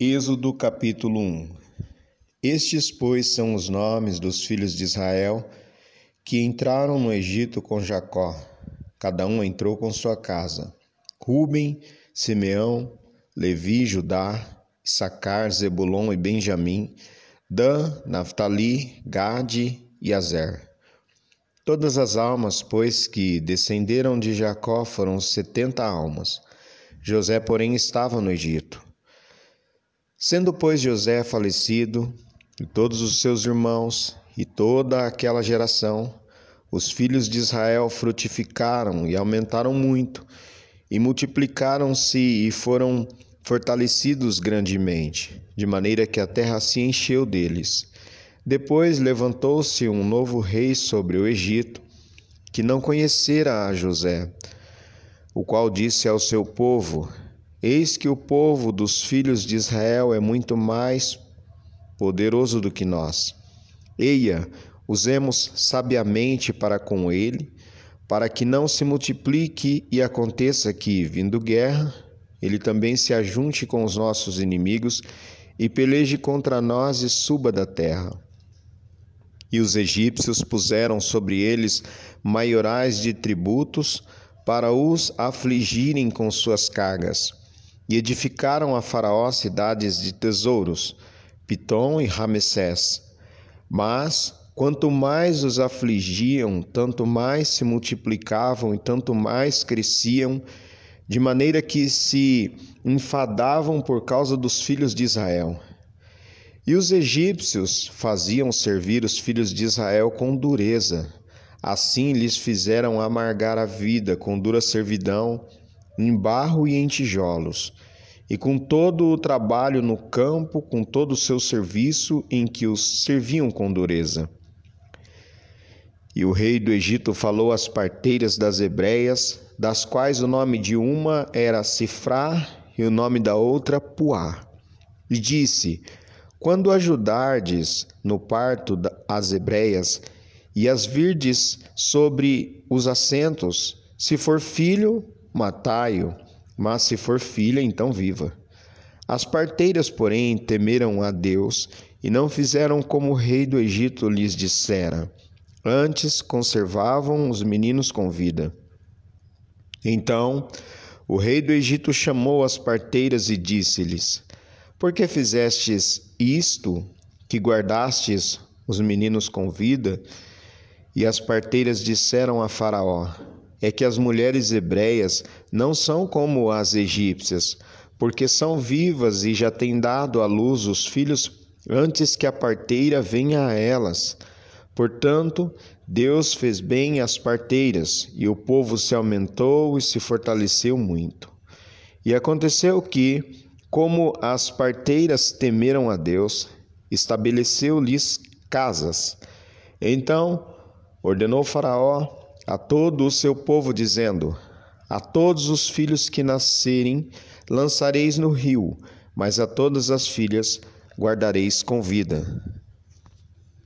Êxodo capítulo 1 Estes, pois, são os nomes dos filhos de Israel que entraram no Egito com Jacó. Cada um entrou com sua casa. Ruben, Simeão, Levi, Judá, Sacar, Zebulon e Benjamim, Dan, Naphtali, Gade e Azer. Todas as almas, pois, que descenderam de Jacó foram setenta almas. José, porém, estava no Egito. Sendo, pois, José falecido, e todos os seus irmãos, e toda aquela geração, os filhos de Israel frutificaram e aumentaram muito, e multiplicaram-se e foram fortalecidos grandemente, de maneira que a terra se encheu deles. Depois levantou-se um novo rei sobre o Egito, que não conhecera a José, o qual disse ao seu povo: Eis que o povo dos filhos de Israel é muito mais poderoso do que nós. Eia, usemos sabiamente para com ele, para que não se multiplique e aconteça que, vindo guerra, ele também se ajunte com os nossos inimigos e peleje contra nós e suba da terra. E os egípcios puseram sobre eles maiorais de tributos para os afligirem com suas cargas e edificaram a Faraó cidades de tesouros, Pitom e Ramessés. Mas, quanto mais os afligiam, tanto mais se multiplicavam e tanto mais cresciam, de maneira que se enfadavam por causa dos filhos de Israel. E os egípcios faziam servir os filhos de Israel com dureza. Assim lhes fizeram amargar a vida com dura servidão em barro e em tijolos, e com todo o trabalho no campo, com todo o seu serviço em que os serviam com dureza. E o rei do Egito falou às parteiras das hebreias, das quais o nome de uma era Sifrá e o nome da outra Puá. E disse: Quando ajudardes no parto as hebreias e as virdes sobre os assentos, se for filho, matai-o, mas se for filha, então viva. As parteiras, porém, temeram a Deus e não fizeram como o rei do Egito lhes dissera. Antes conservavam os meninos com vida. Então o rei do Egito chamou as parteiras e disse-lhes: Por que fizestes isto, que guardastes os meninos com vida? E as parteiras disseram a Faraó: é que as mulheres hebreias não são como as egípcias, porque são vivas e já têm dado à luz os filhos antes que a parteira venha a elas. Portanto, Deus fez bem às parteiras, e o povo se aumentou e se fortaleceu muito. E aconteceu que, como as parteiras temeram a Deus, estabeleceu-lhes casas. Então ordenou Faraó a todo o seu povo, dizendo: A todos os filhos que nascerem lançareis no rio, mas a todas as filhas guardareis com vida.